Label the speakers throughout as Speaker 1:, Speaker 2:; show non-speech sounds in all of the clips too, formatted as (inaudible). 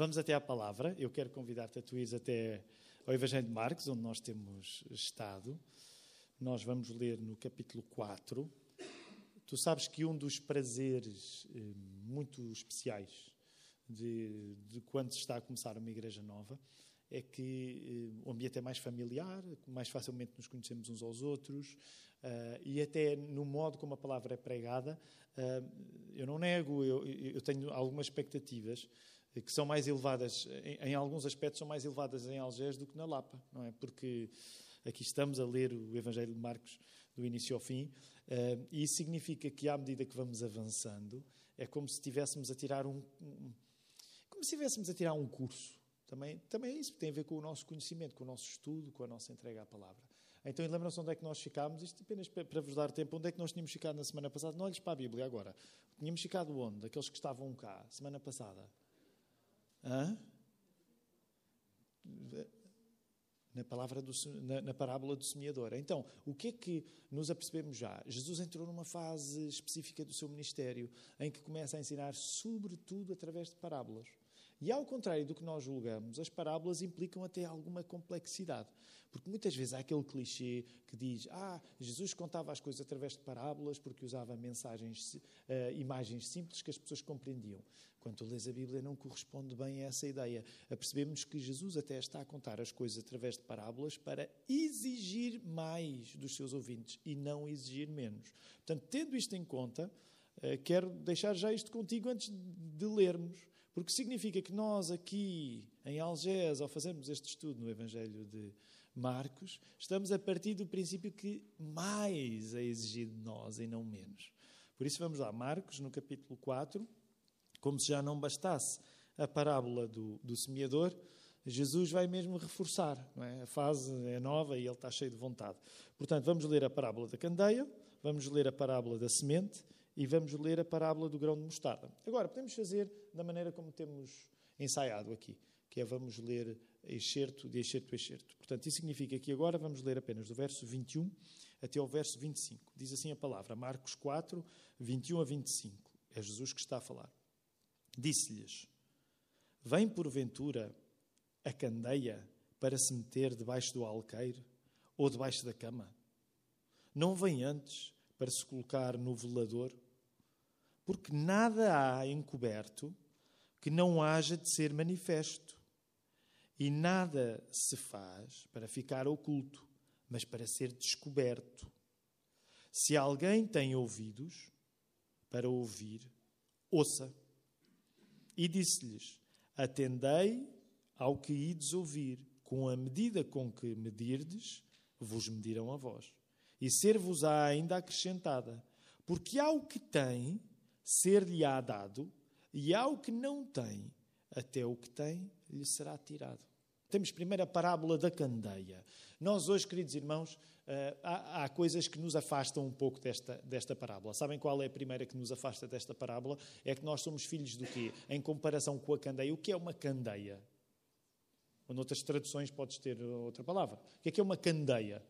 Speaker 1: Vamos até à palavra. Eu quero convidar-te a tu ires até ao Evangelho de Marcos, onde nós temos estado. Nós vamos ler no capítulo 4. Tu sabes que um dos prazeres eh, muito especiais de, de quando se está a começar uma igreja nova é que eh, o ambiente é mais familiar, mais facilmente nos conhecemos uns aos outros uh, e até no modo como a palavra é pregada, eu não nego, eu, eu, tenho algumas expectativas que são mais elevadas, em, em, alguns aspectos são mais elevadas em Algés do que na Lapa, não é? Porque aqui estamos a ler o Evangelho de Marcos do início ao fim uh, e isso significa que à medida que vamos avançando é como se estivéssemos a tirar um, um como se estivéssemos a tirar um curso também, também é isso, tem a ver com o nosso conhecimento, com o nosso estudo, com a nossa entrega à palavra. Então, lembram-se onde é que nós ficámos? Isto apenas para vos dar tempo. Onde é que nós tínhamos ficado na semana passada? Não olhes para a Bíblia agora. Tínhamos ficado onde? Aqueles que estavam cá, semana passada. Hã? Na, palavra do, na, na, parábola do semeador. Então, o que é que nos apercebemos já? Jesus entrou numa fase específica do seu ministério em que começa a ensinar, sobretudo através de parábolas. E ao contrário do que nós julgamos, as parábolas implicam até alguma complexidade. Porque muitas vezes há aquele clichê que diz: Ah, Jesus contava as coisas através de parábolas porque usava mensagens, uh, imagens simples que as pessoas compreendiam. Quando lês a Bíblia, não corresponde bem a essa ideia. Percebemos que Jesus até está a contar as coisas através de parábolas para exigir mais dos seus ouvintes e não exigir menos. Portanto, tendo isto em conta, uh, quero deixar já isto contigo antes de lermos porque significa que nós aqui em Algés, ao fazermos este estudo no Evangelho de Marcos, estamos a partir do princípio que mais é exigido de nós e não menos. Por isso vamos lá, Marcos, no capítulo 4, como se já não bastasse a parábola do, do semeador, Jesus vai mesmo reforçar. É? A fase é nova e ele está cheio de vontade. Portanto, vamos ler a parábola da candeia, vamos ler a parábola da semente e vamos ler a parábola do grão de mostarda. Agora, podemos fazer da maneira como temos ensaiado aqui, que é vamos ler excerto de excerto a excerto. Portanto, isso significa que agora vamos ler apenas do verso 21 até ao verso 25. Diz assim a palavra, Marcos 4, 21 a 25. É Jesus que está a falar. Disse-lhes: Vem porventura a candeia para se meter debaixo do alqueire ou debaixo da cama? Não vem antes para se colocar no velador? Porque nada há encoberto que não haja de ser manifesto. E nada se faz para ficar oculto, mas para ser descoberto. Se alguém tem ouvidos para ouvir, ouça. E disse-lhes: Atendei ao que ides ouvir, com a medida com que medirdes, vos medirão a vós. E ser-vos-á ainda acrescentada. Porque ao que tem, ser-lhe-á dado, e ao que não tem, até o que tem lhe será tirado. Temos primeiro a parábola da candeia. Nós hoje, queridos irmãos, eh, há, coisas que nos afastam um pouco desta, desta parábola. Sabem qual é a primeira que nos afasta desta parábola? É que nós somos filhos do quê? Em comparação com a candeia. O que é uma candeia? Ou noutras traduções podes ter outra palavra. O que é que é uma candeia?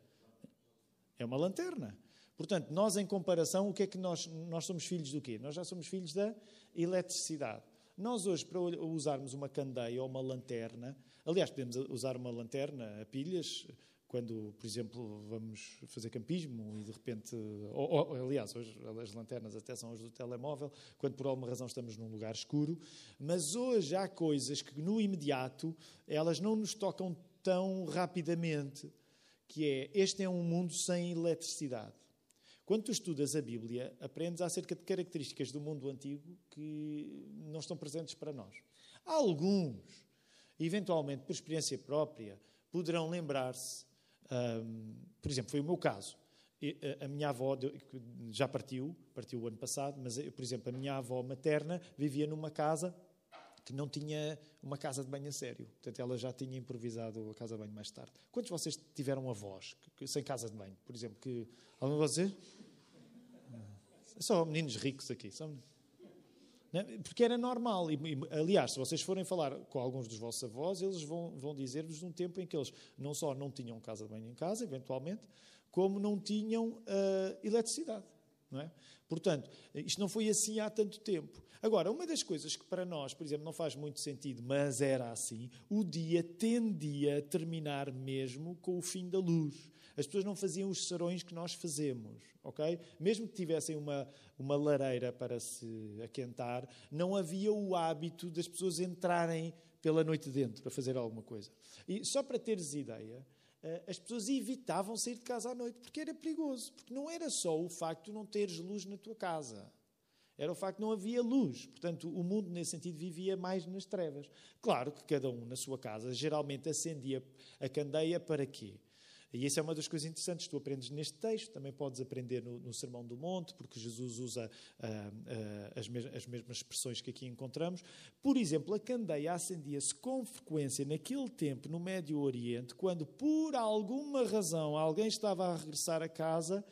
Speaker 1: É uma lanterna. Portanto, nós em comparação, o que é que nós, nós somos filhos do quê? Nós já somos filhos da eletricidade. Nós hoje, para usarmos uma candeia ou uma lanterna, aliás, podemos usar uma lanterna a pilhas, quando, por exemplo, vamos fazer campismo e de repente, ou, ou, aliás, hoje as lanternas até são as do telemóvel, quando por alguma razão estamos num lugar escuro, mas hoje há coisas que no imediato elas não nos tocam tão rapidamente, que é, este é um mundo sem eletricidade. Quando tu estudas a Bíblia, aprendes acerca de características do mundo antigo que não estão presentes para nós. Alguns, eventualmente por experiência própria, poderão lembrar-se, um, por exemplo, foi o meu caso. A minha avó já partiu, partiu o ano passado, mas, por exemplo, a minha avó materna vivia numa casa que não tinha uma casa de banho a sério. Portanto, ela já tinha improvisado a casa de banho mais tarde. Quantos de vocês tiveram avós que, sem casa de banho, por exemplo? Que, algum de vocês? Só meninos ricos aqui. Só... Porque era normal. E, aliás, se vocês forem falar com alguns dos vossos avós, eles vão, vão dizer-vos de um tempo em que eles não só não tinham casa de banho em casa, eventualmente, como não tinham uh, eletricidade. É? Portanto, isto não foi assim há tanto tempo. Agora, uma das coisas que para nós, por exemplo, não faz muito sentido, mas era assim, o dia tendia a terminar mesmo com o fim da luz. As pessoas não faziam os serões que nós fazemos, ok? Mesmo que tivessem uma, uma lareira para se aquentar, não havia o hábito das pessoas entrarem pela noite dentro para fazer alguma coisa. E só para teres ideia, eh, as pessoas evitavam sair de casa à noite porque era perigoso. Porque não era só o facto de não teres luz na tua casa. Era o facto de não havia luz. Portanto, o mundo, nesse sentido, vivia mais nas trevas. Claro que cada um na sua casa geralmente acendia a candeia para quê? E isso é uma das coisas interessantes que tu aprendes neste texto, também podes aprender no, no Sermão do Monte, porque Jesus usa uh, uh, as, mes as, mesmas expressões que aqui encontramos. Por exemplo, a candeia acendia-se com frequência naquele tempo no Médio Oriente, quando por alguma razão alguém estava a regressar a casa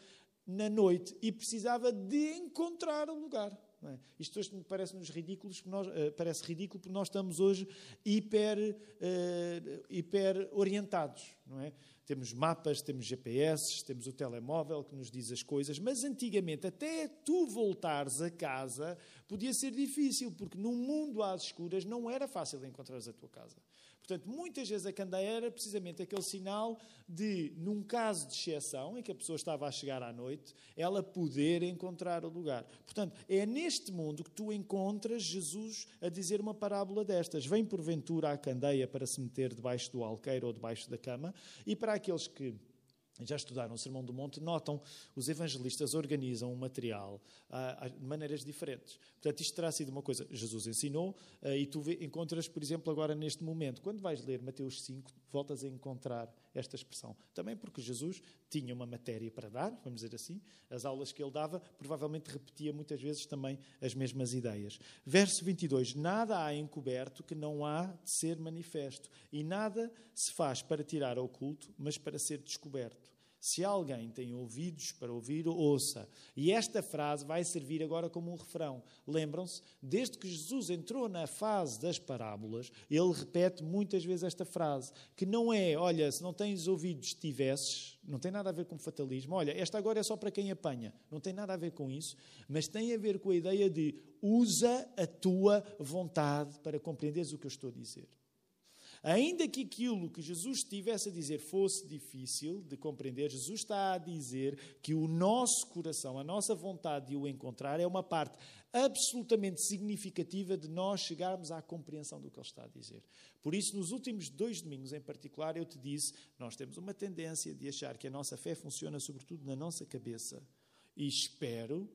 Speaker 1: na noite e precisava de encontrar o lugar. É? Isto hoje parece-nos ridículo, nós, uh, parece ridículo porque nós estamos hoje hiper, uh, hiper orientados, não é? Temos mapas, temos GPS, temos o telemóvel que nos diz as coisas, mas antigamente, até tu voltares a casa, podia ser difícil, porque num mundo às escuras não era fácil encontrares a tua casa. Portanto, muitas vezes a candeia era precisamente aquele sinal de, num caso de exceção, em que a pessoa estava a chegar à noite, ela poder encontrar o lugar. Portanto, é neste mundo que tu encontras Jesus a dizer uma parábola destas. Vem porventura à candeia para se meter debaixo do alqueiro ou debaixo da cama, e para aqueles que já estudaram o Sermão do Monte, notam os evangelistas organizam um material ah, de maneiras diferentes. Portanto, isto terá sido uma coisa Jesus ensinou ah, e tu encontras, por exemplo, agora neste momento, quando vais ler Mateus 5, voltas a encontrar esta expressão. Também porque Jesus tinha uma matéria para dar, vamos dizer assim, as aulas que ele dava, provavelmente repetia muitas vezes também as mesmas ideias. Verso 22: Nada há encoberto que não há de ser manifesto, e nada se faz para tirar ao culto, mas para ser descoberto. Se alguém tem ouvidos para ouvir, ouça. E esta frase vai servir agora como um refrão. Lembram-se? Desde que Jesus entrou na fase das parábolas, ele repete muitas vezes esta frase, que não é, olha, se não tens ouvidos, tivesses, não tem nada a ver com fatalismo. Olha, esta agora é só para quem apanha. Não tem nada a ver com isso, mas tem a ver com a ideia de usa a tua vontade para compreenderes o que eu estou a dizer. Ainda que aquilo que Jesus estivesse a dizer fosse difícil de compreender, Jesus está a dizer que o nosso coração, a nossa vontade de o encontrar, é uma parte absolutamente significativa de nós chegarmos à compreensão do que ele está a dizer. Por isso, nos últimos dois domingos em particular, eu te disse: nós temos uma tendência de achar que a nossa fé funciona sobretudo na nossa cabeça. E espero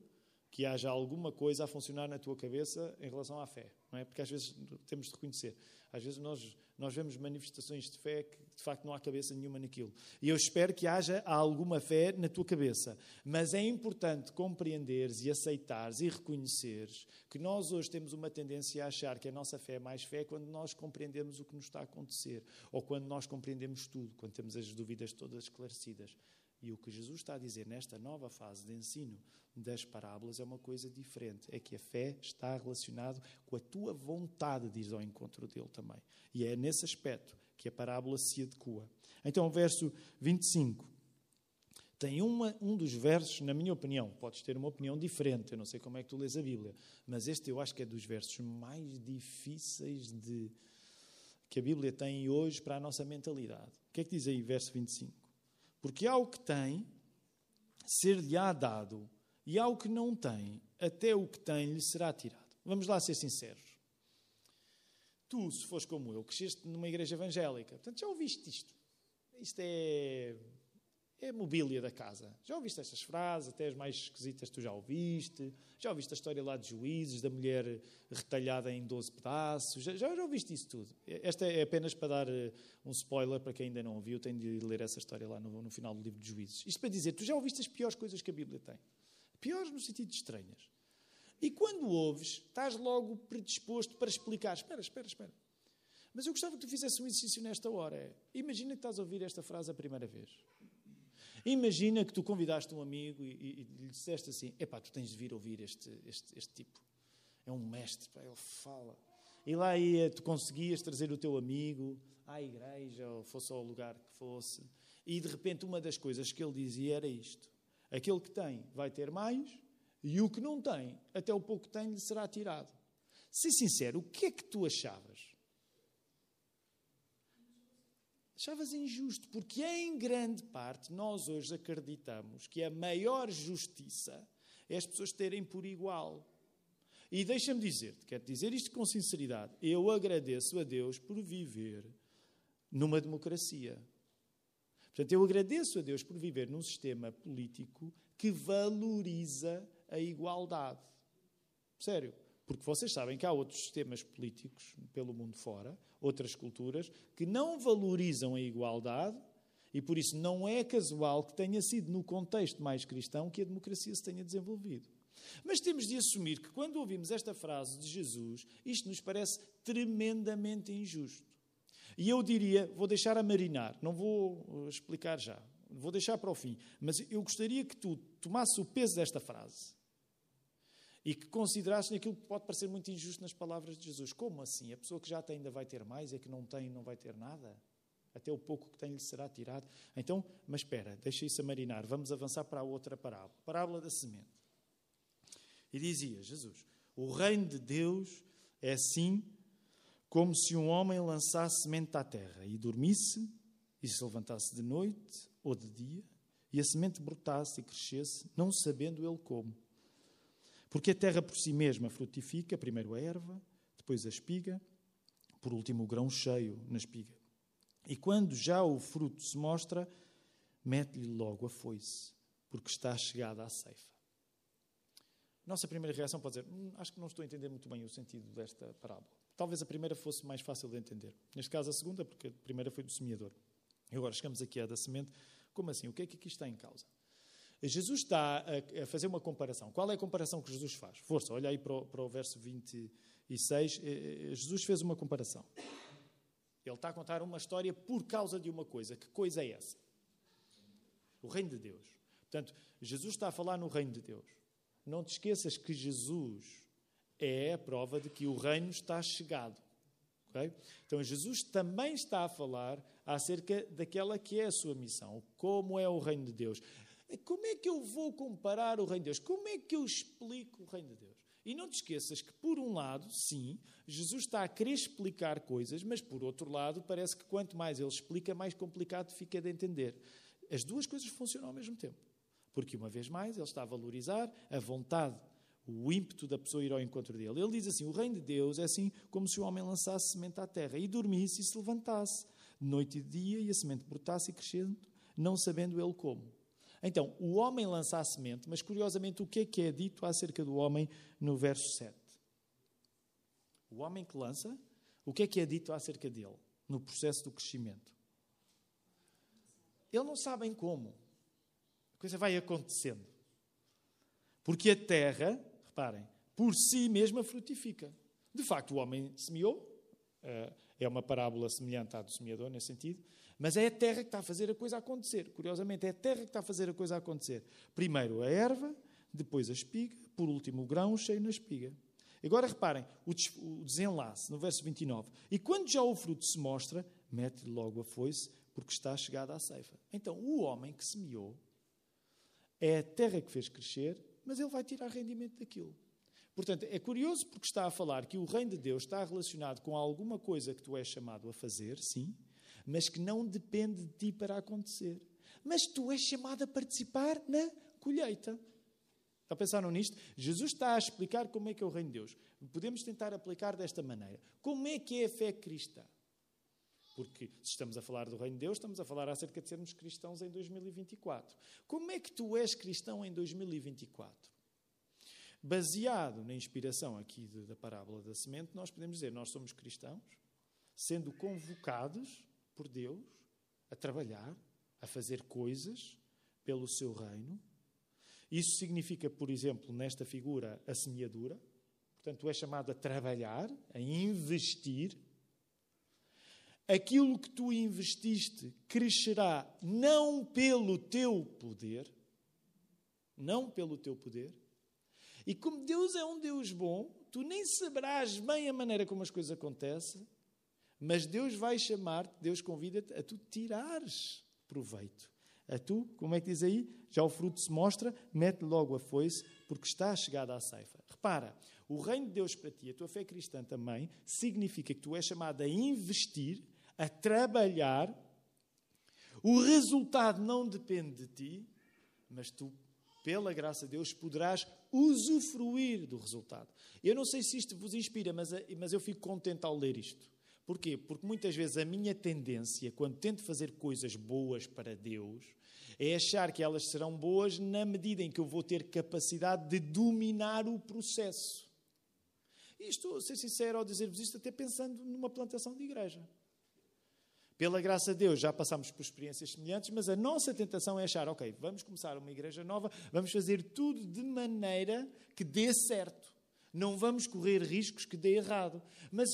Speaker 1: que haja alguma coisa a funcionar na tua cabeça em relação à fé, não é? Porque às vezes temos de reconhecer. Às vezes nós nós vemos manifestações de fé que de facto não há cabeça nenhuma naquilo. E eu espero que haja alguma fé na tua cabeça. Mas é importante compreenderes e aceitares e reconheceres que nós hoje temos uma tendência a achar que a nossa fé é mais fé quando nós compreendemos o que nos está a acontecer. Ou quando nós compreendemos tudo, quando temos as dúvidas todas esclarecidas. E o que Jesus está a dizer nesta nova fase de ensino das parábolas é uma coisa diferente. É que a fé está relacionada com a tua vontade de ir ao encontro dele também. E é nesse aspecto que a parábola se adequa. Então, o verso 25 tem uma, um dos versos, na minha opinião, podes ter uma opinião diferente, eu não sei como é que tu lês a Bíblia, mas este eu acho que é dos versos mais difíceis de que a Bíblia tem hoje para a nossa mentalidade. O que é que diz aí, verso 25? Porque ao que tem, ser-lhe-á dado, e ao que não tem, até o que tem lhe será tirado. Vamos lá ser sinceros. Tu, se fores como eu, cresceste numa igreja evangélica, portanto já ouviste isto. Isto é é mobília da casa. Já ouviste estas frases, até as mais esquisitas tu já ouviste. Já ouviste a história lá de juízes, da mulher retalhada em 12 pedaços. Já, já, ouviste isso tudo. Esta é apenas para dar eh, um spoiler para quem ainda não ouviu. Tem de ler essa história lá no, no final do livro de juízes. Isto para dizer, tu já ouviste as piores coisas que a Bíblia tem. Piores no sentido de estranhas. E quando ouves, estás logo predisposto para explicar. Espera, espera, espera. Mas eu gostava que tu fizesse um exercício nesta hora. Imagina que estás a ouvir esta frase a primeira vez. Imagina que tu convidaste um amigo e, e, e lhe disseste assim: epá, tu tens de vir ouvir este, este, este tipo. É um mestre, pá, ele fala. E lá ia, tu conseguias trazer o teu amigo à igreja, ou fosse ao lugar que fosse, e de repente uma das coisas que ele dizia era isto: aquele que tem vai ter mais, E o que não tem, até o pouco que tem, lhe será tirado. Se sincero, o que é que tu achavas? Achavas injusto, porque em grande parte nós hoje acreditamos que a maior justiça é as pessoas terem por igual. E deixa-me dizer-te, quero dizer isto com sinceridade, eu agradeço a Deus por viver numa democracia. Portanto, eu agradeço a Deus por viver num sistema político que valoriza a igualdade. Sério. Porque vocês sabem que há outros sistemas políticos pelo mundo fora, outras culturas, que não valorizam a igualdade e por isso não é casual que tenha sido no contexto mais cristão que a democracia se tenha desenvolvido. Mas temos de assumir que quando ouvimos esta frase de Jesus, isto nos parece tremendamente injusto. E eu diria, vou deixar a marinar, não vou uh, explicar já, vou deixar para o fim, mas eu gostaria que tu tomasses o peso desta frase e que considerasse aquilo que pode parecer muito injusto nas palavras de Jesus. Como assim? A pessoa que já tem ainda vai ter mais, e a que não tem não vai ter nada? Até o pouco que tem lhe será tirado. Então, mas espera, deixa isso a marinar. Vamos avançar para a outra parábola. Parábola da semente. E dizia Jesus: O reino de Deus é assim como se um homem lançasse semente à terra e dormisse e se levantasse de noite ou de dia e a semente brotasse e crescesse, não sabendo ele como. Porque a terra por si mesma frutifica, primeiro a erva, depois a espiga, por último o grão cheio na espiga. E quando já o fruto se mostra, mete-lhe logo a foice, porque está chegada à ceifa. Nossa primeira reação pode dizer: hum, Acho que não estou a entender muito bem o sentido desta parábola. Talvez a primeira fosse mais fácil de entender. Neste caso, a segunda, porque a primeira foi do semeador. E agora chegamos aqui à da semente. Como assim? O que é que aqui está em causa? Jesus está a, fazer uma comparação. Qual é a comparação que Jesus faz? Força, olha aí para o, para o verso 26. Eh, eh, Jesus fez uma comparação. Ele está a contar uma história por causa de uma coisa. Que coisa é essa? O reino de Deus. Portanto, Jesus está a falar no reino de Deus. Não te esqueças que Jesus é a prova de que o reino está chegado. Okay? Então, Jesus também está a falar acerca daquela que é a sua missão. Como é o reino de Deus. Como é que eu vou comparar o reino de Deus? Como é que eu explico o reino de Deus? E não te esqueças que, por um lado, sim, Jesus está a querer explicar coisas, mas, por outro lado, parece que quanto mais ele explica, mais complicado fica de entender. As duas coisas funcionam ao mesmo tempo. Porque, uma vez mais, ele está a valorizar a vontade, o ímpeto da pessoa ir ao encontro dele. Ele diz assim: o reino de Deus é assim como se o homem lançasse semente à terra e dormisse e se levantasse, noite e dia, e a semente brotasse e crescendo, não sabendo ele como. Então, o homem lança a semente, mas curiosamente, o que é que é dito acerca do homem no verso 7? O homem que lança, o que é que é dito acerca dele no processo do crescimento? Ele não sabem como. A coisa vai acontecendo. Porque a terra, reparem, por si mesma frutifica. De facto, o homem semeou, eh, é uma parábola semelhante à do semeador nesse sentido, mas é a terra que está a fazer a coisa acontecer. Curiosamente, é a terra que está a fazer a coisa acontecer. Primeiro a erva, depois a espiga, por último o grão cheio na espiga. Agora reparem o desenlace no verso 29. E quando já o fruto se mostra, mete logo a foice, porque está chegada à ceifa. Então, o homem que semeou é a terra que fez crescer, mas ele vai tirar rendimento daquilo. Portanto, é curioso porque está a falar que o reino de Deus está relacionado com alguma coisa que tu és chamado a fazer, sim, mas que não depende de ti para acontecer. Mas tu és chamado a participar na colheita. Já pensaram nisto? Jesus está a explicar como é que é o reino de Deus. Podemos tentar aplicar desta maneira. Como é que é a fé cristã? Porque se estamos a falar do reino de Deus, estamos a falar acerca de sermos cristãos em 2024. Como é que tu és cristão em 2024? Baseado na inspiração aqui da parábola da semente, nós podemos dizer: nós somos cristãos, sendo convocados por Deus a trabalhar, a fazer coisas pelo seu reino. Isso significa, por exemplo, nesta figura, a semeadura. Portanto, és chamado a trabalhar, a investir. Aquilo que tu investiste crescerá não pelo teu poder, não pelo teu poder. E como Deus é um Deus bom, tu nem saberás bem a maneira como as coisas acontecem, mas Deus vai chamar-te, Deus convida-te a tu tirares proveito, A tu, como é que diz aí? Já o fruto se mostra, mete logo a foice, porque está chegada à ceifa. Repara, o reino de Deus para ti, a tua fé cristã também, significa que tu és chamado a investir, a trabalhar. O resultado não depende de ti, mas tu, pela graça de Deus, poderás usufruir do resultado. Eu não sei se isto vos inspira, mas, mas eu fico contente ao ler isto. Porquê? Porque muitas vezes a minha tendência, quando tento fazer coisas boas para Deus, é achar que elas serão boas na medida em que eu vou ter capacidade de dominar o processo. E estou a ser sincero ao dizer-vos isto, até pensando numa plantação de igreja. Pela graça de Deus, já passamos por experiências semelhantes, mas a nossa tentação é achar, ok, vamos começar uma igreja nova, vamos fazer tudo de maneira que dê certo. Não vamos correr riscos que dê errado. Mas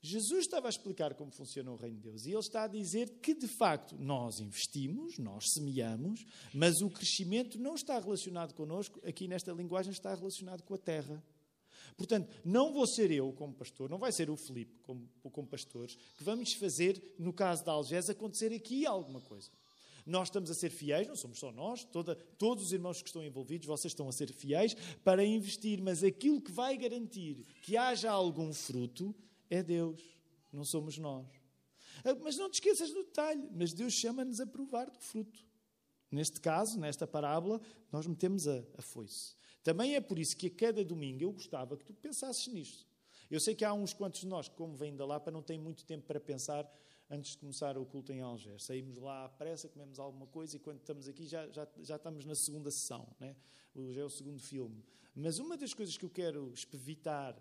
Speaker 1: Jesus estava a explicar como funciona o reino de Deus e ele está a dizer que, de facto, nós investimos, nós semeamos, mas o crescimento não está relacionado connosco, aqui nesta linguagem está relacionado com a terra. Portanto, não vou ser eu como pastor, não vai ser o Filipe como, como pastores, que vamos fazer, no caso da Algés, acontecer aqui alguma coisa. Nós estamos a ser fiéis, não somos só nós, toda, todos os irmãos que estão envolvidos, vocês estão a ser fiéis para investir, mas aquilo que vai garantir que haja algum fruto é Deus, não somos nós. Ah, mas não te esqueças do detalhe, mas Deus chama-nos a provar do fruto. Neste caso, nesta parábola, nós metemos a, a foice. Também é por isso que a cada domingo eu gostava que tu pensasses nisto. Eu sei que há uns quantos de nós que, como vêm da Lapa, não têm muito tempo para pensar antes de começar o culto em Alger. Saímos lá à pressa, comemos alguma coisa e quando estamos aqui já, já, já estamos na segunda sessão. Né? Hoje é o segundo filme. Mas uma das coisas que eu quero espevitar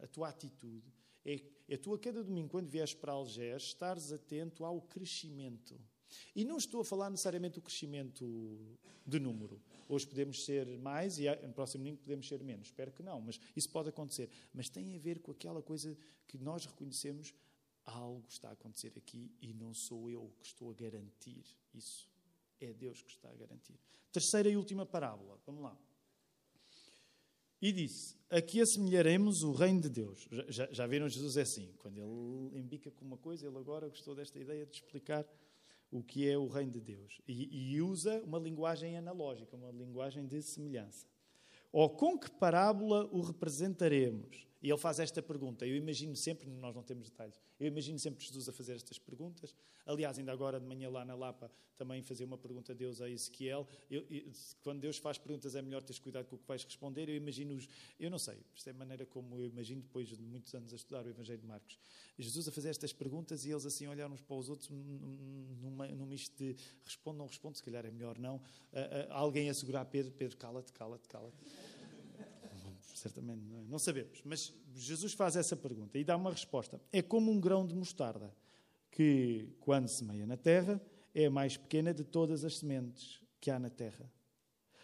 Speaker 1: a tua atitude, é, é tu a cada domingo, quando vieres para Algés, estares atento ao crescimento. E não estou a falar necessariamente do crescimento de número. Hoje podemos ser mais e no próximo domingo podemos ser menos. Espero que não, mas isso pode acontecer. Mas tem a ver com aquela coisa que nós reconhecemos: algo está a acontecer aqui e não sou eu que estou a garantir isso. É Deus que está a garantir. Terceira e última parábola. Vamos lá. E disse: Aqui assemelharemos o reino de Deus. Já, já, viram Jesus é assim, quando ele embica com uma coisa, ele agora gostou desta ideia de explicar o que é o reino de Deus. E, e usa uma linguagem analógica, uma linguagem de semelhança. Ou com que parábola o representaremos? E ele faz esta pergunta. Eu imagino sempre, nós não temos detalhes, eu imagino sempre Jesus a fazer estas perguntas. Aliás, ainda agora de manhã lá na Lapa também fazer uma pergunta a Deus a Ezequiel. Eu, eu, quando Deus faz perguntas é melhor teres cuidado com o que vais responder. Eu imagino, os, eu não sei, isto é a maneira como eu imagino depois de muitos anos a estudar o Evangelho de Marcos. Jesus a fazer estas perguntas e eles assim olharam uns para os outros num misto de responde, não responde, se calhar é melhor não. Uh, uh, alguém a segurar Pedro, Pedro, cala-te, cala-te, cala-te certamente não, é? não sabemos. Mas Jesus faz essa pergunta e dá uma resposta. É como um grão de mostarda, que, quando semeia na terra, é a mais pequena de todas as sementes que há na terra.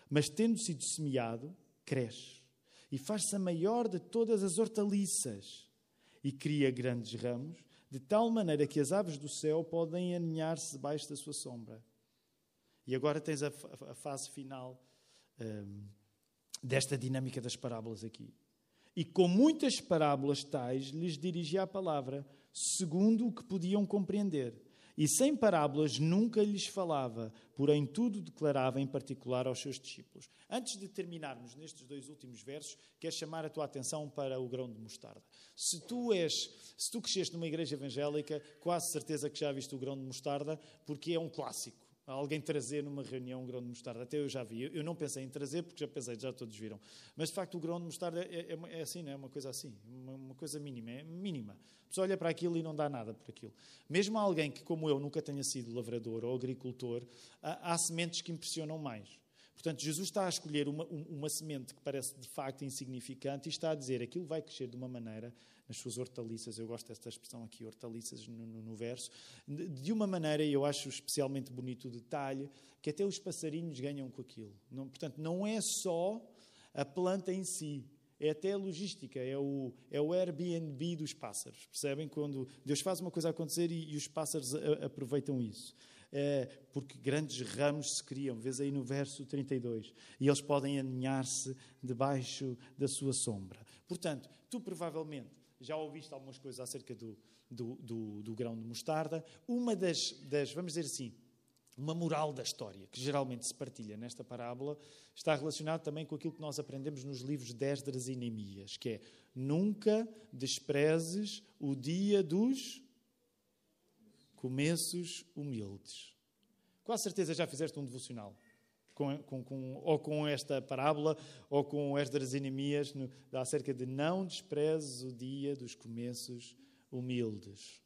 Speaker 1: Mas, tendo sido semeado, cresce e faz-se a maior de todas as hortaliças e cria grandes ramos, de tal maneira que as aves do céu podem aninhar-se debaixo da sua sombra. E agora tens a, a fase final. Um, desta dinâmica das parábolas aqui. E com muitas parábolas tais lhes dirigia a palavra, segundo o que podiam compreender. E sem parábolas nunca lhes falava, porém tudo declarava em particular aos seus discípulos. Antes de terminarmos nestes dois últimos versos, quero chamar a tua atenção para o grão de mostarda. Se tu és, se tu cresceste numa igreja evangélica, quase certeza que já viste o grão de mostarda, porque é um clássico alguém trazer numa reunião um grão de mostarda. Até eu já vi. Eu não pensei em trazer porque já pensei, já todos viram. Mas de facto o grão de mostarda é, é, é assim, não é uma coisa assim, uma, uma, coisa mínima, é mínima. A pessoa olha para aquilo e não dá nada por aquilo. Mesmo alguém que, como eu, nunca tenha sido lavrador ou agricultor, há, há sementes que impressionam mais. Portanto, Jesus está a escolher uma, uma semente que parece de facto insignificante e está a dizer aquilo vai crescer de uma maneira nas suas hortaliças, eu gosto desta expressão aqui, hortaliças no, no, no verso, de, uma maneira, e eu acho especialmente bonito o detalhe, que até os passarinhos ganham com aquilo. Não, portanto, não é só a planta em si, é até a logística, é o, é o Airbnb dos pássaros. Percebem? Quando Deus faz uma coisa acontecer e, e os pássaros a, aproveitam isso. É, porque grandes ramos se criam, vês aí no verso 32, e eles podem aninhar-se debaixo da sua sombra. Portanto, tu provavelmente já ouviste algumas coisas acerca do, do, do, do grão de mostarda. Uma das, das, vamos dizer assim, uma moral da história, que geralmente se partilha nesta parábola, está relacionado também com aquilo que nós aprendemos nos livros de Esdras e Neemias, que é nunca desprezes o dia dos começos humildes. Com a certeza já fizeste um devocional, com, com, com, ou com esta parábola, ou com Esdras e Neemias, no, acerca de não desprezes o dia dos começos humildes.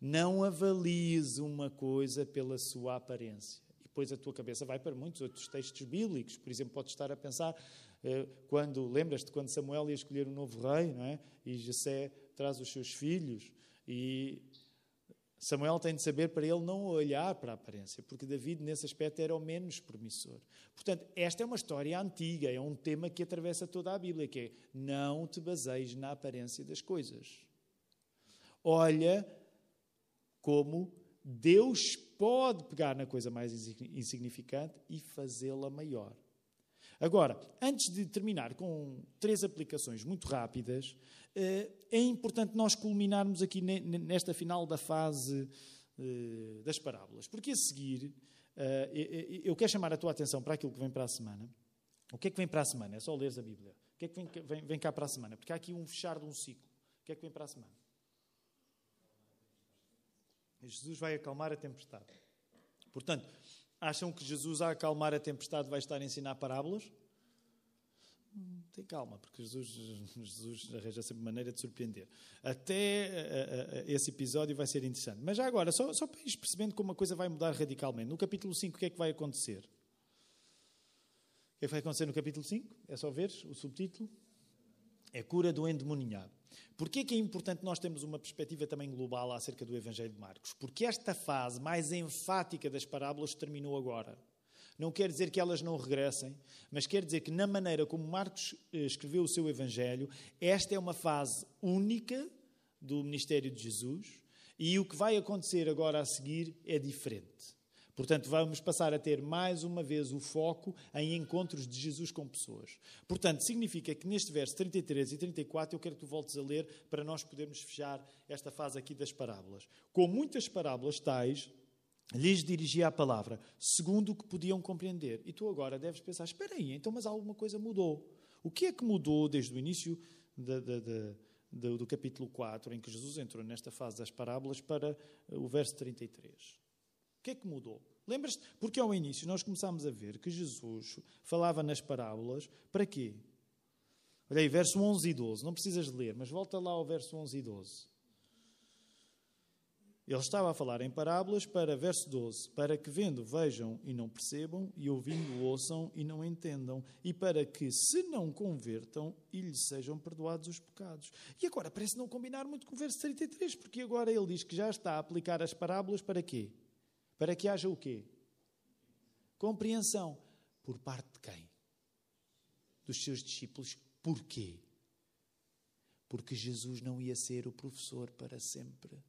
Speaker 1: Não avalies uma coisa pela sua aparência. E depois a tua cabeça vai para muitos outros textos bíblicos. Por exemplo, podes estar a pensar eh, quando, lembras-te, quando Samuel ia escolher um novo rei, não é? E Jessé traz os seus filhos e Samuel tem de saber para ele não olhar para a aparência, porque David, nesse aspecto, era o menos promissor. Portanto, esta é uma história antiga, é um tema que atravessa toda a Bíblia, que é não te baseies na aparência das coisas. Olha como Deus pode pegar na coisa mais insignificante e fazê-la maior. Agora, antes de terminar com três aplicações muito rápidas, eh, é importante nós culminarmos aqui nesta final da fase eh, das parábolas, porque a seguir eh, eu quero chamar a tua atenção para aquilo que vem para a semana. O que é que vem para a semana? É só leres a Bíblia. O que é que vem, vem, cá para a semana? Porque há aqui um fechar de um ciclo. O que é que vem para a semana? Jesus vai acalmar a tempestade. Portanto, acham que Jesus, a acalmar a tempestade, vai estar a ensinar parábolas? Hum, tem calma, porque Jesus, Jesus arranja sempre maneira de surpreender. Até uh, uh, esse episódio vai ser interessante. Mas já agora, só, só para ir percebendo como a coisa vai mudar radicalmente. No capítulo 5, o que é que vai acontecer? O que é que vai acontecer no capítulo 5? É só ver o subtítulo? É cura do endemoniado. Porquê é que é importante nós termos uma perspectiva também global acerca do Evangelho de Marcos? Porque esta fase mais enfática das parábolas terminou agora. Não quer dizer que elas não regressem, mas quer dizer que, na maneira como Marcos eh, escreveu o seu Evangelho, esta é uma fase única do ministério de Jesus e o que vai acontecer agora a seguir é diferente. Portanto, vamos passar a ter mais uma vez o foco em encontros de Jesus com pessoas. Portanto, significa que neste verso 33 e 34 eu quero que tu voltes a ler para nós podermos fechar esta fase aqui das parábolas. Com muitas parábolas tais, lhes dirigia a palavra, segundo o que podiam compreender. E tu agora deves pensar: espera aí, então, mas alguma coisa mudou. O que é que mudou desde o início do, do capítulo 4, em que Jesus entrou nesta fase das parábolas, para o verso 33? Que é que mudou? Lembras-te? Porque ao início nós começámos a ver que Jesus falava nas parábolas para quê? Olha aí, verso 11 e 12. Não precisas ler, mas volta lá ao verso 11 e 12. Ele estava a falar em parábolas para, verso 12, para que vendo vejam e não percebam, e ouvindo ouçam e não entendam, e para que se não convertam e lhes sejam perdoados os pecados. E agora parece não combinar muito com o verso 33, porque agora ele diz que já está a aplicar as parábolas para quê? Para que haja o quê? Compreensão. Por parte de quem? Dos seus discípulos. Porquê? Porque Jesus não ia ser o professor para sempre.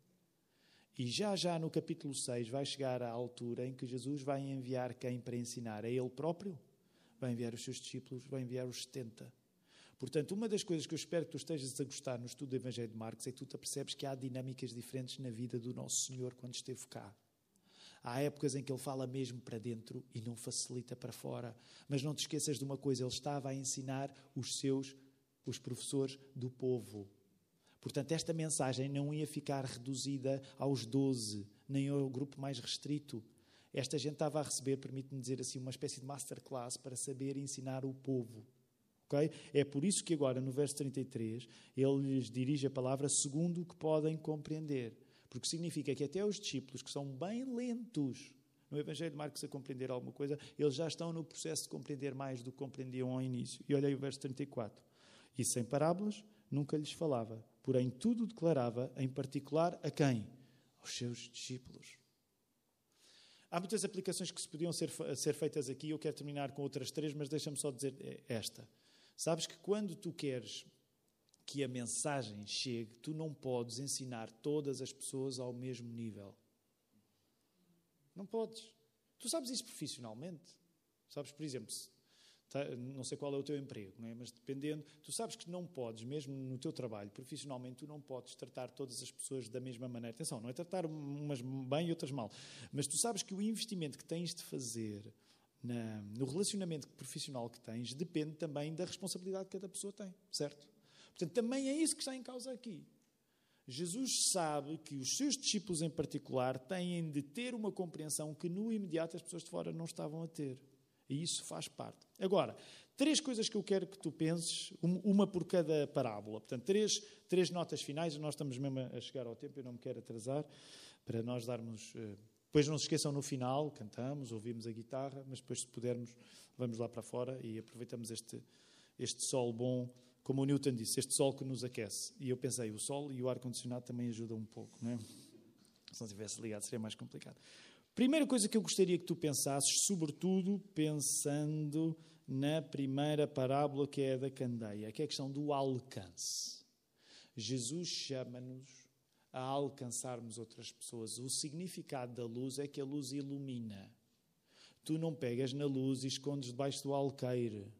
Speaker 1: E já já no capítulo 6 vai chegar a altura em que Jesus vai enviar quem para ensinar? É Ele próprio? Vai enviar os seus discípulos, vai enviar os 70. Portanto, uma das coisas que eu espero que tu estejas a gostar no estudo do Evangelho de Marcos é que tu te percebes que há dinâmicas diferentes na vida do nosso Senhor quando esteve cá. Há épocas em que ele fala mesmo para dentro e não facilita para fora. Mas não te esqueças de uma coisa: ele estava a ensinar os seus, os professores do povo. Portanto, esta mensagem não ia ficar reduzida aos doze, nem ao grupo mais restrito. Esta gente estava a receber, permite-me dizer assim, uma espécie de masterclass para saber ensinar o povo. Okay? É por isso que agora, no verso 33, ele lhes dirige a palavra segundo o que podem compreender. Porque significa que até os discípulos, que são bem lentos no Evangelho de Marcos a compreender alguma coisa, eles já estão no processo de compreender mais do que compreendiam ao início. E olha aí o verso 34. E sem parábolas nunca lhes falava, porém tudo declarava, em particular a quem? Aos seus discípulos. Há muitas aplicações que se podiam ser, ser feitas aqui, eu quero terminar com outras três, mas deixa-me só dizer esta. Sabes que quando tu queres que a mensagem chegue, tu não podes ensinar todas as pessoas ao mesmo nível. Não podes. Tu sabes isso profissionalmente. Sabes, por exemplo, Tá? Não sei qual é o teu emprego, não é? mas dependendo, tu sabes que não podes, mesmo no teu trabalho, profissionalmente, tu não podes tratar todas as pessoas da mesma maneira. Atenção, não é tratar umas bem e outras mal, mas tu sabes que o investimento que tens de fazer na, no relacionamento profissional que tens depende também da responsabilidade que cada pessoa tem, certo? Portanto, também é isso que está em causa aqui. Jesus sabe que os seus discípulos em particular têm de ter uma compreensão que no imediato as pessoas de fora não estavam a ter. E isso faz parte. Agora, três coisas que eu quero que tu penses, uma por cada parábola. Portanto, três, três notas finais. Nós estamos mesmo a chegar ao tempo, eu não me quero atrasar, para nós darmos. Eh, depois não se esqueçam no final, cantamos, ouvimos a guitarra, mas depois, se pudermos, vamos lá para fora e aproveitamos este, este sol bom. Como o Newton disse, este sol que nos aquece. E eu pensei, o sol e o ar-condicionado também ajudam um pouco, não é? Se não tivesse ligado, seria mais complicado. Primeira coisa que eu gostaria que tu pensasses, sobretudo pensando na primeira parábola que é a da candeia, que é a questão do alcance. Jesus chama-nos a alcançarmos outras pessoas. O significado da luz é que a luz ilumina. Tu não pegas na luz e escondes debaixo do alqueire.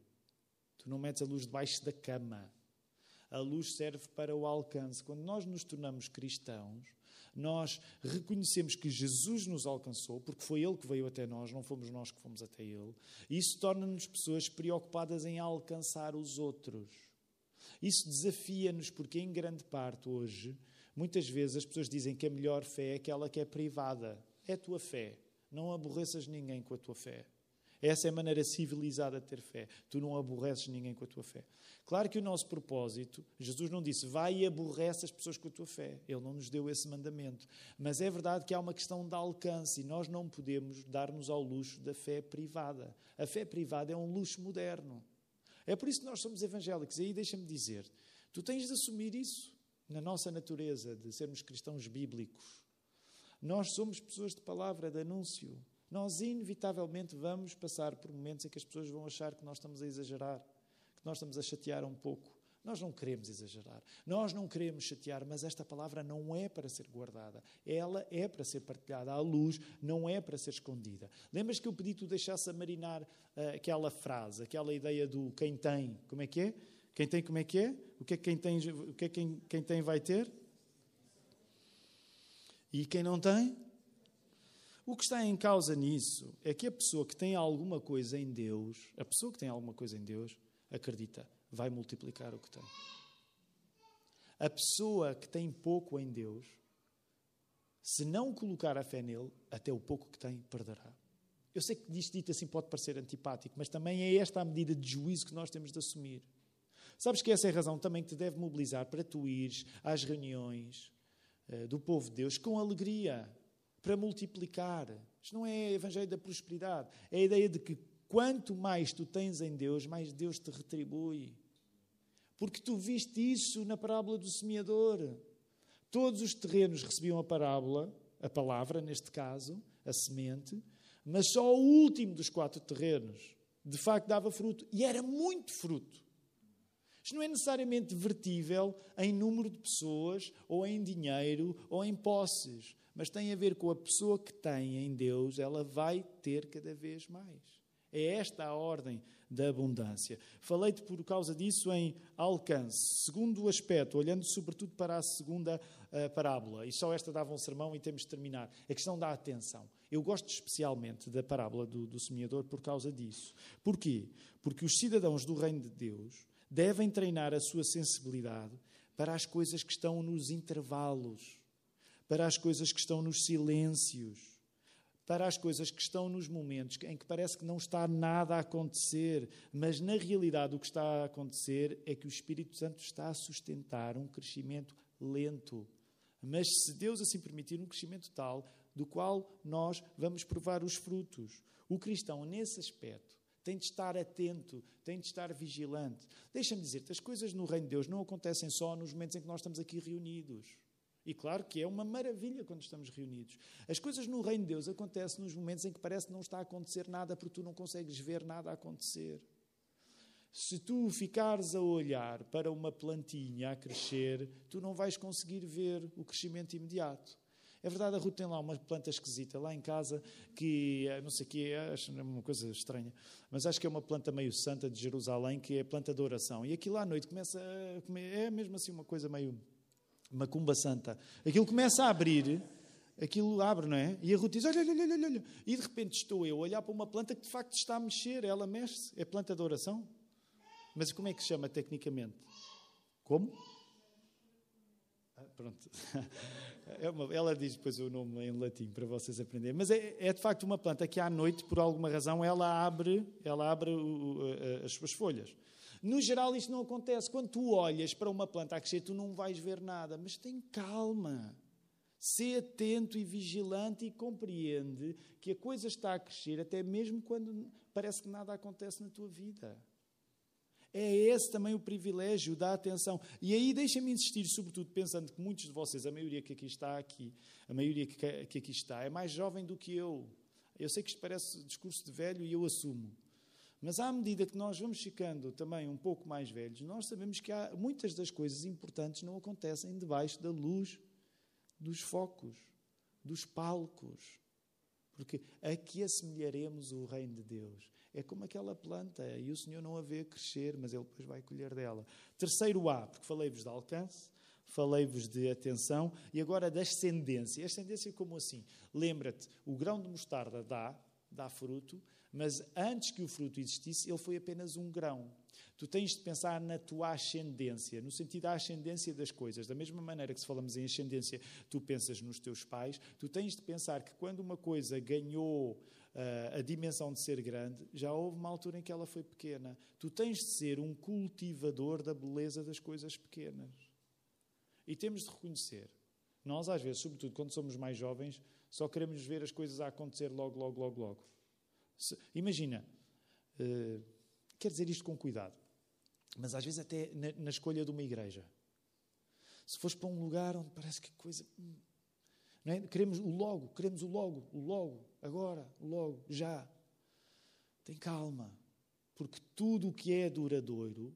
Speaker 1: Não metes a luz debaixo da cama. A luz serve para o alcance. Quando nós nos tornamos cristãos, nós reconhecemos que Jesus nos alcançou, porque foi Ele que veio até nós, não fomos nós que fomos até Ele. Isso torna-nos pessoas preocupadas em alcançar os outros. Isso desafia-nos, porque em grande parte hoje, muitas vezes as pessoas dizem que a melhor fé é aquela que é privada. É a tua fé. Não aborreças ninguém com a tua fé. Essa é a maneira civilizada de ter fé. Tu não aborreces ninguém com a tua fé. Claro que o nosso propósito, Jesus não disse, vai e aborrece as pessoas com a tua fé. Ele não nos deu esse mandamento. Mas é verdade que há uma questão de alcance e nós não podemos dar-nos ao luxo da fé privada. A fé privada é um luxo moderno. É por isso que nós somos evangélicos. E aí deixa-me dizer, tu tens de assumir isso na nossa natureza de sermos cristãos bíblicos. Nós somos pessoas de palavra, de anúncio nós inevitavelmente vamos passar por momentos em que as pessoas vão achar que nós estamos a exagerar, que nós estamos a chatear um pouco. Nós não queremos exagerar, nós não queremos chatear, mas esta palavra não é para ser guardada, ela é para ser partilhada à luz, não é para ser escondida. Lembras que eu pedi que tu deixasse a marinar uh, aquela frase, aquela ideia do quem tem, como é que é? Quem tem, como é que é? O que é que quem tem, o que é que quem, quem tem vai ter? E quem não tem? O que está em causa nisso é que a pessoa que tem alguma coisa em Deus, a pessoa que tem alguma coisa em Deus, acredita, vai multiplicar o que tem. A pessoa que tem pouco em Deus, se não colocar a fé nele, até o pouco que tem perderá. Eu sei que isto dito assim pode parecer antipático, mas também é esta a medida de juízo que nós temos de assumir. Sabes que essa é a razão também que te deve mobilizar para tu ires às reuniões uh, do povo de Deus com alegria para multiplicar. Isto não é evangelho da prosperidade. É a ideia de que quanto mais tu tens em Deus, mais Deus te retribui. Porque tu viste isso na parábola do semeador. Todos os terrenos recebiam a parábola, a palavra, neste caso, a semente, mas só o último dos quatro terrenos, de facto, dava fruto. E era muito fruto. Isto não é necessariamente vertível em número de pessoas, ou em dinheiro, ou em posses mas tem a ver com a pessoa que tem em Deus, ela vai ter cada vez mais. É esta a ordem da abundância. Falei-te por causa disso em alcance. Segundo aspecto, olhando sobretudo para a segunda uh, parábola, e só esta dava um sermão e temos de terminar, a questão da atenção. Eu gosto especialmente da parábola do, do semeador por causa disso. Porquê? Porque os cidadãos do reino de Deus devem treinar a sua sensibilidade para as coisas que estão nos intervalos para as coisas que estão nos silêncios, para as coisas que estão nos momentos em que parece que não está nada a acontecer, mas na realidade o que está a acontecer é que o Espírito Santo está a sustentar um crescimento lento. Mas se Deus assim permitir, um crescimento tal do qual nós vamos provar os frutos. O cristão, nesse aspecto, tem de estar atento, tem de estar vigilante. Deixa-me dizer-te, as coisas no reino de Deus não acontecem só nos momentos em que nós estamos aqui reunidos. E claro que é uma maravilha quando estamos reunidos. As coisas no reino de Deus acontecem nos momentos em que parece que não está a acontecer nada porque tu não consegues ver nada acontecer. Se tu ficares a olhar para uma plantinha a crescer, tu não vais conseguir ver o crescimento imediato. É verdade, a Ruth tem lá uma planta esquisita, lá em casa, que não sei o que é, acho uma coisa estranha, mas acho que é uma planta meio santa de Jerusalém, que é planta de oração. E aquilo à noite começa a comer, é mesmo assim uma coisa meio macumba santa. Aquilo começa a abrir, aquilo abre, não é? E a Ruth diz: olha, olha, olha, olha. E de repente estou eu a olhar para uma planta que de facto está a mexer, ela mexe-se. É planta de oração? Mas como é que se chama tecnicamente? Como? Ah, pronto. (laughs) É uma, ela diz depois o nome em latim para vocês aprenderem. Mas é, é, de facto uma planta que à noite, por alguma razão, ela abre, ela abre o, as suas folhas. No geral, isto não acontece. Quando tu olhas para uma planta a crescer, tu não vais ver nada. Mas tem calma. Sê atento e vigilante e compreende que a coisa está a crescer, até mesmo quando parece que nada acontece na tua vida. É esse também o privilégio da atenção. E aí deixa-me insistir, sobretudo pensando que muitos de vocês, a maioria que aqui está aqui, a maioria que, aqui está, é mais jovem do que eu. Eu sei que isto parece discurso de velho e eu assumo. Mas à medida que nós vamos ficando também um pouco mais velhos, nós sabemos que há, muitas das coisas importantes não acontecem debaixo da luz dos focos, dos palcos. Porque aqui assemelharemos o reino de Deus é como aquela planta e o Senhor não a vê crescer, mas Ele depois vai colher dela. Terceiro A, porque falei-vos de alcance, falei-vos de atenção e agora da ascendência. A ascendência como assim? Lembra-te, o grão de mostarda dá, dá fruto, mas antes que o fruto existisse, ele foi apenas um grão. Tu tens de pensar na tua ascendência, no sentido da ascendência das coisas. Da mesma maneira que se falamos em ascendência, tu pensas nos teus pais, tu tens de pensar que quando uma coisa ganhou uh, a dimensão de ser grande, já houve uma altura em que ela foi pequena. Tu tens de ser um cultivador da beleza das coisas pequenas. E temos de reconhecer. Nós, às vezes, sobretudo quando somos mais jovens, só queremos ver as coisas a acontecer logo, logo, logo, logo. Se, imagina, uh, quer dizer isto com cuidado, mas às vezes até na, na escolha de uma igreja. Se fores para um lugar onde parece que coisa. Hum, não é? Queremos o logo, queremos o logo, o logo, agora, logo, já. Tem calma, porque tudo o que é duradouro,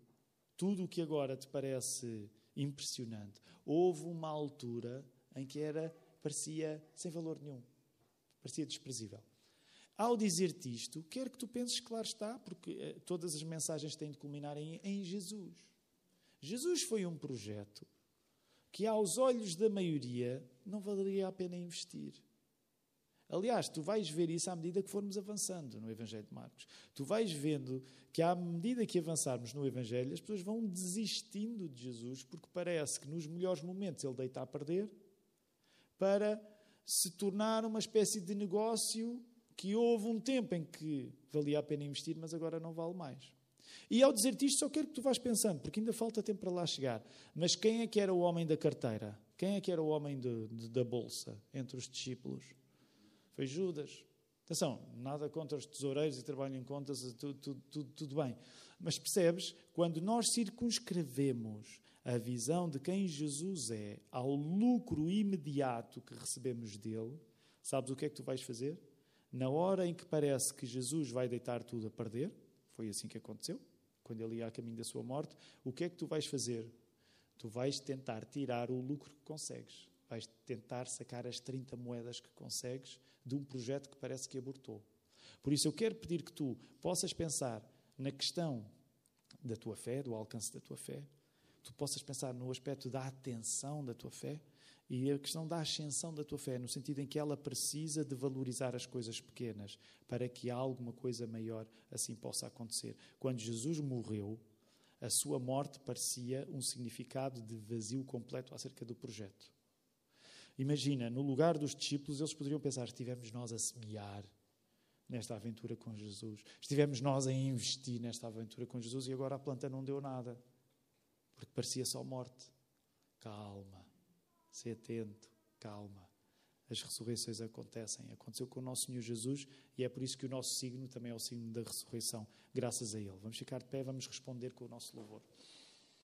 Speaker 1: tudo o que agora te parece impressionante, houve uma altura em que era parecia sem valor nenhum, parecia desprezível. Ao dizer-te isto, quero que tu penses, claro está, porque eh, todas as mensagens têm de culminar em, em Jesus. Jesus foi um projeto que, aos olhos da maioria, não valeria a pena investir. Aliás, tu vais ver isso à medida que formos avançando no Evangelho de Marcos. Tu vais vendo que, à medida que avançarmos no Evangelho, as pessoas vão desistindo de Jesus, porque parece que nos melhores momentos ele deita a perder, para se tornar uma espécie de negócio que houve um tempo em que valia a pena investir, mas agora não vale mais. E ao dizer-te isto, só quero que tu vás pensando, porque ainda falta tempo para lá chegar. Mas quem é que era o homem da carteira? Quem é que era o homem de, de, da bolsa entre os discípulos? Foi Judas. Atenção, nada contra os tesoureiros e trabalho em contas, tudo, tudo, tudo, tudo bem. Mas percebes, quando nós circunscrevemos a visão de quem Jesus é ao lucro imediato que recebemos dele, sabes o que é que tu vais fazer? Na hora em que parece que Jesus vai deitar tudo a perder, foi assim que aconteceu, quando ele ia a caminho da sua morte. O que é que tu vais fazer? Tu vais tentar tirar o lucro que consegues. Vais tentar sacar as 30 moedas que consegues de um projeto que parece que abortou. Por isso eu quero pedir que tu possas pensar na questão da tua fé, do alcance da tua fé, tu possas pensar no aspecto da atenção da tua fé e a questão da ascensão da tua fé, no sentido em que ela precisa de valorizar as coisas pequenas para que alguma coisa maior assim possa acontecer. Quando Jesus morreu, a sua morte parecia um significado de vazio completo acerca do projeto. Imagina, no lugar dos discípulos, eles poderiam pensar: estivemos nós a semear nesta aventura com Jesus, estivemos nós a investir nesta aventura com Jesus e agora a planta não deu nada, porque parecia só morte. Calma Sê atento, calma. As ressurreições acontecem. Aconteceu com o nosso Senhor Jesus e é por isso que o nosso signo também é o signo da ressurreição, graças a Ele. Vamos ficar de pé, vamos responder com o nosso louvor.